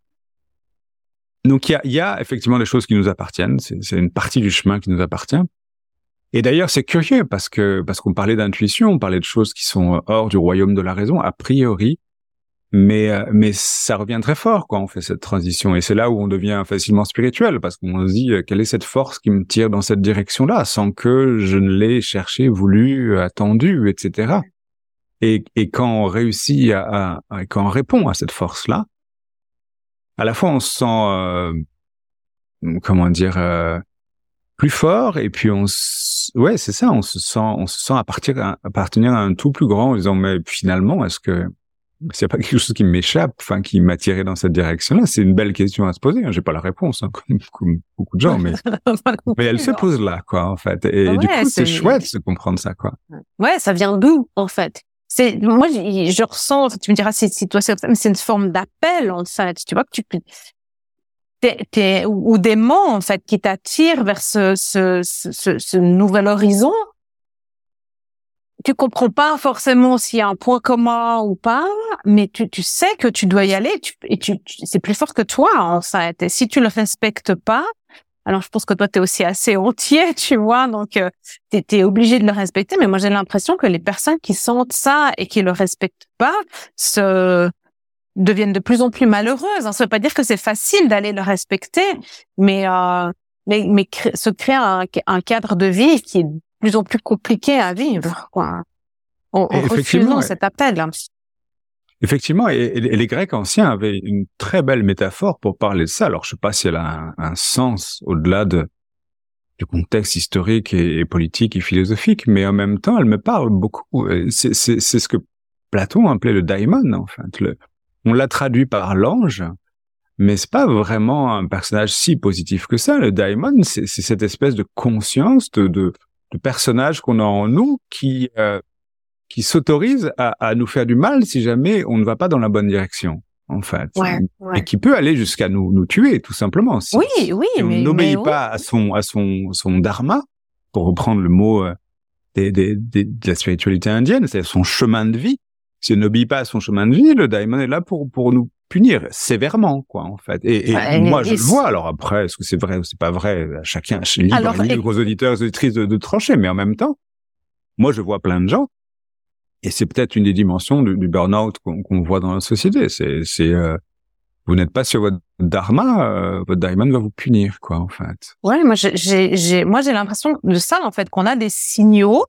Donc il y a, y a, effectivement des choses qui nous appartiennent, c'est une partie du chemin qui nous appartient. Et d'ailleurs, c'est curieux parce que parce qu'on parlait d'intuition, on parlait de choses qui sont hors du royaume de la raison. A priori, mais euh, mais ça revient très fort quand on fait cette transition et c'est là où on devient facilement spirituel parce qu'on se dit euh, quelle est cette force qui me tire dans cette direction-là sans que je ne l'ai cherché, voulu, attendu, etc. Et, et quand on réussit à, à, quand on répond à cette force-là, à la fois on se sent euh, comment dire plus fort et puis on ouais c'est ça on se sent on se sent appartenir à un tout plus grand en disant mais finalement est-ce que s'il n'y a pas quelque chose qui m'échappe, enfin qui m'attirait dans cette direction-là, c'est une belle question à se poser. Hein. J'ai pas la réponse, hein, [laughs] comme, beaucoup de gens, mais [laughs] mais elle se pose là, quoi, en fait. Et du coup, c'est chouette de comprendre ça, quoi. Ouais, ça vient d'où, en fait? C'est moi, je, je ressens. Tu me diras si, toi c'est une forme d'appel, en fait. Tu vois que tu t'es, t'es, ou des mots en fait qui t'attirent vers ce, ce, ce, ce nouvel horizon tu comprends pas forcément s'il y a un point commun ou pas, mais tu, tu sais que tu dois y aller tu, et tu, c'est plus fort que toi en fait. Et si tu le respectes pas, alors je pense que toi tu es aussi assez entier, [laughs] tu vois, donc euh, tu es, obligé de le respecter. Mais moi j'ai l'impression que les personnes qui sentent ça et qui le respectent pas se deviennent de plus en plus malheureuses. Ça veut pas dire que c'est facile d'aller le respecter, mais euh, mais, mais se créer un, un cadre de vie qui est plus en plus compliqué à vivre, quoi. En, refusant cet appel. Effectivement, et, les Grecs anciens avaient une très belle métaphore pour parler de ça. Alors, je sais pas si elle a un, sens au-delà de, du contexte historique et, politique et philosophique, mais en même temps, elle me parle beaucoup. C'est ce que Platon appelait le daimon, en fait. On l'a traduit par l'ange, mais c'est pas vraiment un personnage si positif que ça. Le daimon, c'est cette espèce de conscience de, de de personnages qu'on a en nous qui euh, qui s'autorisent à, à, nous faire du mal si jamais on ne va pas dans la bonne direction en fait et qui peut aller jusqu'à nous nous tuer tout simplement si, oui oui on n'obéit pas à son à son son dharma pour reprendre le mot euh, des, des, des, de la spiritualité indienne c'est son chemin de vie si on n'obéit pas à son chemin de vie le daimon est là pour pour nous punir sévèrement, quoi, en fait. Et, et moi, je le vois. Alors après, est-ce que c'est vrai ou c'est pas vrai? Chacun libre, alors, libre aux auditeurs et aux auditrices de, de, trancher. Mais en même temps, moi, je vois plein de gens. Et c'est peut-être une des dimensions du, du burn-out qu'on voit dans la société. C'est, euh, vous n'êtes pas sur votre dharma, euh, votre daimon va vous punir, quoi, en fait. Ouais, moi, j'ai, moi, j'ai l'impression de ça, en fait, qu'on a des signaux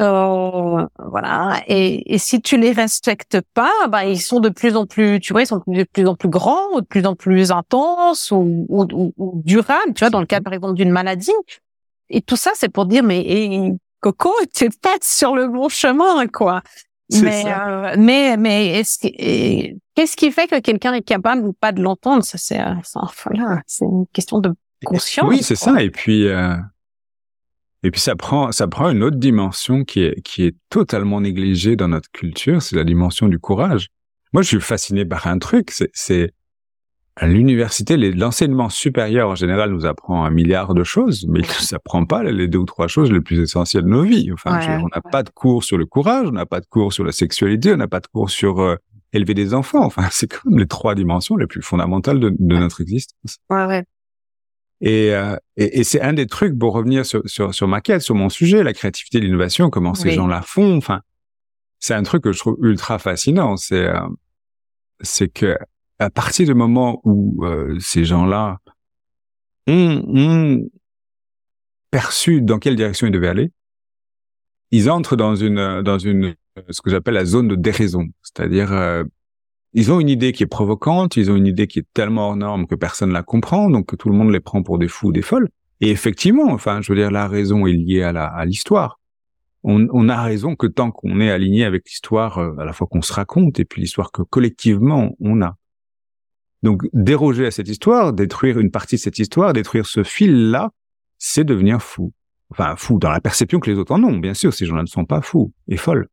Euh, voilà. Et, et, si tu les respectes pas, bah ils sont de plus en plus, tu vois, ils sont de plus en plus grands, ou de plus en plus intenses ou, ou, ou, durables. Tu vois, dans le cas par exemple d'une maladie. Et tout ça, c'est pour dire mais et, Coco, tu es peut-être sur le bon chemin, quoi. Mais, euh, mais mais est-ce qu'est-ce qui fait que quelqu'un est capable ou pas de l'entendre? Ça c'est euh, voilà, c'est une question de conscience. Oui, c'est ça. Et puis euh, et puis ça prend ça prend une autre dimension qui est qui est totalement négligée dans notre culture, c'est la dimension du courage. Moi, je suis fasciné par un truc, c'est l'université, l'enseignement supérieur en général nous apprend un milliard de choses, mais il ne nous apprend pas les deux ou trois choses les plus essentielles de nos vies. Enfin, on n'a pas de cours sur le courage, on n'a pas de cours sur la sexualité, on n'a pas de cours sur euh, élever des enfants. Enfin, [laughs] c'est comme les trois dimensions les plus fondamentales de, de notre existence. Ouais, ouais. Et, euh, et, et c'est un des trucs pour revenir sur, sur, sur ma quête, sur mon sujet, la créativité, l'innovation, comment ces gens la font. Enfin, c'est un truc que je trouve ultra fascinant. C'est euh, c'est que à partir du moment où euh, ces gens-là ont, perçu dans quelle direction ils devaient aller, ils entrent dans une dans une ce que j'appelle la zone de déraison, c'est-à-dire euh, ils ont une idée qui est provocante, ils ont une idée qui est tellement hors norme que personne la comprend, donc que tout le monde les prend pour des fous, des folles. Et effectivement, enfin, je veux dire, la raison est liée à la à l'histoire. On, on, a raison que tant qu'on est aligné avec l'histoire, euh, à la fois qu'on se raconte et puis l'histoire que collectivement on a. Donc déroger à cette histoire, détruire une partie de cette histoire, détruire ce fil-là, c'est devenir fou. Enfin, fou dans la perception que les autres en ont, bien sûr, ces gens-là ne sont pas fous et folles.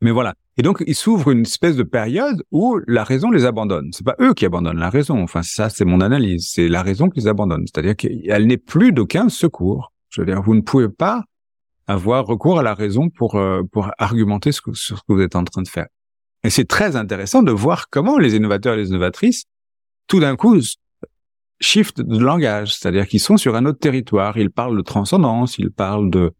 Mais voilà. Et donc, il s'ouvre une espèce de période où la raison les abandonne. C'est pas eux qui abandonnent la raison. Enfin, ça, c'est mon analyse. C'est la raison qui les abandonne. C'est-à-dire qu'elle n'est plus d'aucun secours. Je veux dire, vous ne pouvez pas avoir recours à la raison pour euh, pour argumenter sur ce que vous êtes en train de faire. Et c'est très intéressant de voir comment les innovateurs et les innovatrices, tout d'un coup, shift de langage, c'est-à-dire qu'ils sont sur un autre territoire, ils parlent de transcendance, ils parlent de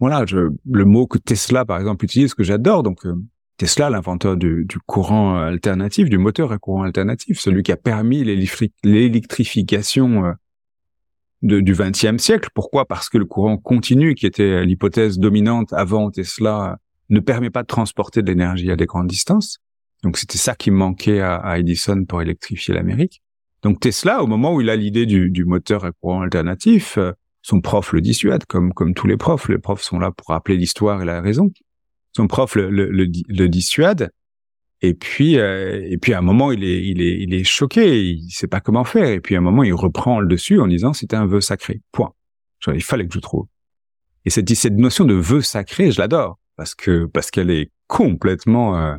voilà, je, le mot que Tesla par exemple utilise que j'adore, donc euh, Tesla, l'inventeur du, du, courant alternatif, du moteur à courant alternatif, celui qui a permis l'électrification euh, du XXe siècle. Pourquoi? Parce que le courant continu, qui était l'hypothèse dominante avant Tesla, ne permet pas de transporter de l'énergie à des grandes distances. Donc c'était ça qui manquait à, Edison pour électrifier l'Amérique. Donc Tesla, au moment où il a l'idée du, moteur à courant alternatif, euh, son prof le dissuade, comme comme tous les profs. Les profs sont là pour rappeler l'histoire et la raison. Son prof le, dissuade. Et puis euh, et puis à un moment il est il est il est choqué, il sait pas comment faire. Et puis à un moment il reprend le dessus en disant c'était un vœu sacré. Point. Genre, il fallait que je trouve. Et cette notion de vœu sacré, je l'adore parce que parce qu'elle est complètement euh,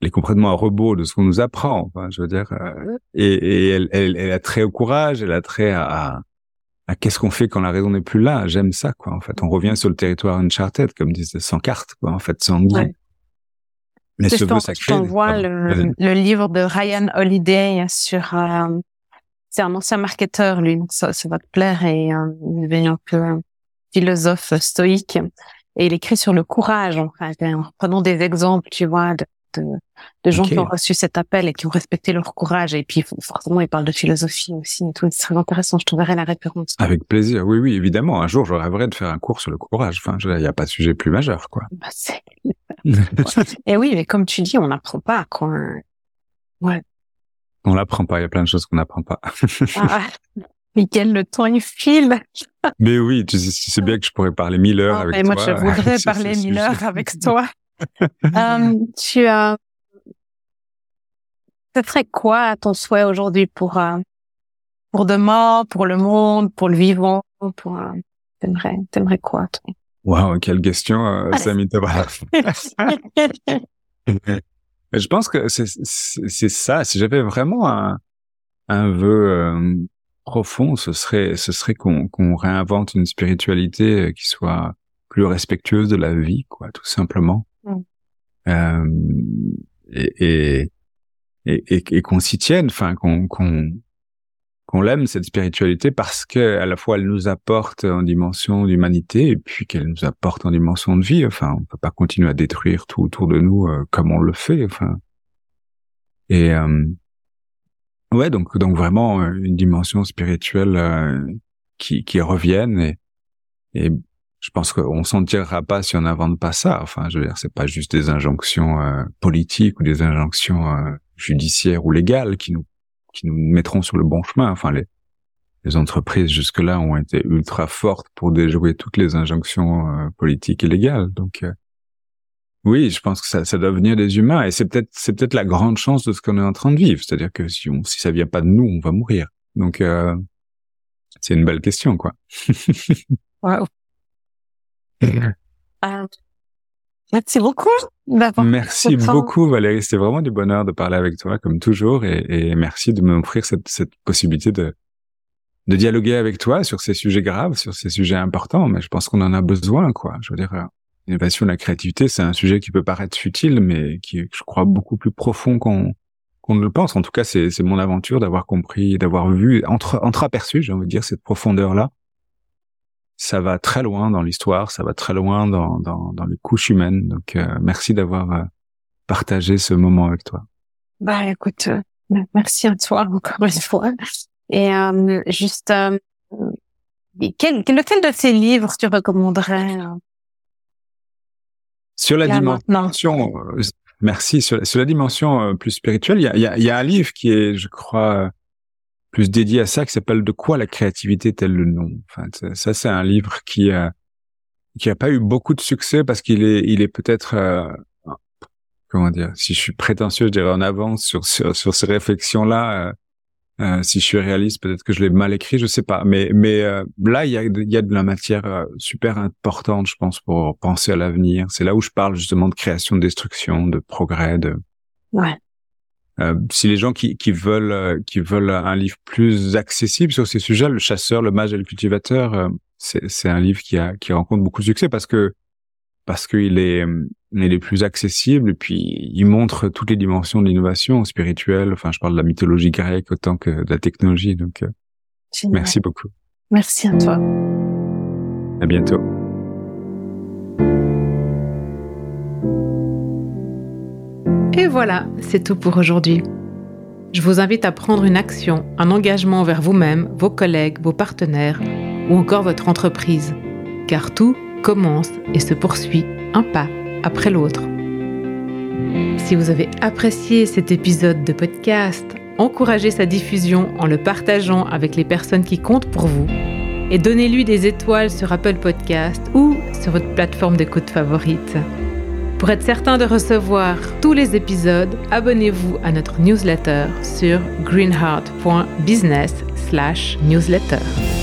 elle est complètement à rebours de ce qu'on nous apprend. Enfin, je veux dire, euh, et, et elle, elle, elle, a trait au courage, elle a trait à, à, qu'est-ce qu'on fait quand la raison n'est plus là. J'aime ça, quoi. En fait, on revient sur le territoire uncharted, comme disait, sans carte, quoi. En fait, sans guide. Mais ce veut sacré. Je t'envoie le, le, livre de Ryan Holiday sur. Euh, c'est un ancien marketeur, lui. Ça, ça va te plaire et euh, un peu philosophe stoïque et il écrit sur le courage, en fait, en prenant des exemples, tu vois, de, de, de gens qui ont reçu cet appel et qui ont respecté leur courage. Et puis, forcément, il parle de philosophie aussi et tout. C'est très intéressant. Je t'enverrai la référence. Avec plaisir. Oui, oui, évidemment. Un jour, je rêverais de faire un cours sur le courage. Enfin, il n'y a pas de sujet plus majeur, quoi. Bah, et oui, mais comme tu dis, on n'apprend pas, quoi. Ouais. On l'apprend pas. Il y a plein de choses qu'on n'apprend pas. ah, [laughs] Miguel, le temps il file. Mais oui, tu sais, bien que je pourrais parler mille heures ah, avec toi. Moi, je voudrais [laughs] parler mille heures avec toi. [laughs] euh, tu as, ce serait quoi ton souhait aujourd'hui pour euh, pour demain, pour le monde, pour le vivant, pour euh, t'aimerais t'aimerais quoi toi? Waouh, quelle question, euh, Samy [laughs] Je pense que c'est c'est ça. Si j'avais vraiment un un vœu euh, profond, ce serait, ce serait qu'on qu'on réinvente une spiritualité euh, qui soit plus respectueuse de la vie, quoi, tout simplement. Mm. Euh, et, et, et, et qu'on s'y tienne, enfin, qu'on qu'on qu'on l'aime cette spiritualité parce que à la fois elle nous apporte en dimension d'humanité et puis qu'elle nous apporte en dimension de vie. Enfin, on peut pas continuer à détruire tout autour de nous euh, comme on le fait. Enfin, et euh, Ouais, donc donc vraiment euh, une dimension spirituelle euh, qui qui revienne et, et je pense qu'on s'en tirera pas si on n'invente pas ça. Enfin, je veux dire, c'est pas juste des injonctions euh, politiques ou des injonctions euh, judiciaires ou légales qui nous qui nous mettront sur le bon chemin. Enfin, les les entreprises jusque-là ont été ultra fortes pour déjouer toutes les injonctions euh, politiques et légales. Donc oui, je pense que ça, ça doit venir des humains et c'est peut-être c'est peut-être la grande chance de ce qu'on est en train de vivre. C'est-à-dire que si on, si ça vient pas de nous, on va mourir. Donc c'est une belle question, quoi. [laughs] wow. Euh, [laughs] merci beaucoup. Merci beaucoup Valérie, c'était vraiment du bonheur de parler avec toi comme toujours et, et merci de m'offrir cette, cette possibilité de, de dialoguer avec toi sur ces sujets graves, sur ces sujets importants, mais je pense qu'on en a besoin, quoi. Je veux dire, euh, l'innovation, la créativité, c'est un sujet qui peut paraître futile, mais qui est, je crois, beaucoup plus profond qu'on qu'on ne le pense. En tout cas, c'est mon aventure d'avoir compris, d'avoir vu, entre, entreaperçu, j'ai envie de dire, cette profondeur-là ça va très loin dans l'histoire, ça va très loin dans, dans, dans les couches humaines. Donc, euh, merci d'avoir euh, partagé ce moment avec toi. Bah, écoute, euh, merci à toi encore une fois. Et juste, quel, lequel de ces livres tu recommanderais Sur la dimension, merci. Sur, sur, la dimension plus spirituelle, il y a, y, a, y a un livre qui est, je crois, plus dédié à ça qui s'appelle De quoi la créativité est-elle le nom? Enfin, ça c'est un livre qui a qui a pas eu beaucoup de succès parce qu'il est il est peut-être euh, comment dire si je suis prétentieux je dirais en avance sur sur, sur ces réflexions là euh, euh, si je suis réaliste peut-être que je l'ai mal écrit je sais pas. Mais mais là il y a y a de la matière super importante je pense pour penser à l'avenir. C'est là où je parle justement de création de destruction de progrès de ouais. Euh, si les gens qui, qui veulent euh, qui veulent un livre plus accessible sur ces sujets, le chasseur, le mage et le cultivateur, euh, c'est un livre qui a qui rencontre beaucoup de succès parce que parce qu'il est il est plus accessible et puis il montre toutes les dimensions de l'innovation spirituelle. Enfin, je parle de la mythologie grecque autant que de la technologie. Donc, merci beaucoup. Merci à toi. À bientôt. Et voilà, c'est tout pour aujourd'hui. Je vous invite à prendre une action, un engagement vers vous-même, vos collègues, vos partenaires ou encore votre entreprise, car tout commence et se poursuit un pas après l'autre. Si vous avez apprécié cet épisode de podcast, encouragez sa diffusion en le partageant avec les personnes qui comptent pour vous et donnez-lui des étoiles sur Apple Podcast ou sur votre plateforme d'écoute favorite. Pour être certain de recevoir tous les épisodes, abonnez-vous à notre newsletter sur greenheart.business/newsletter.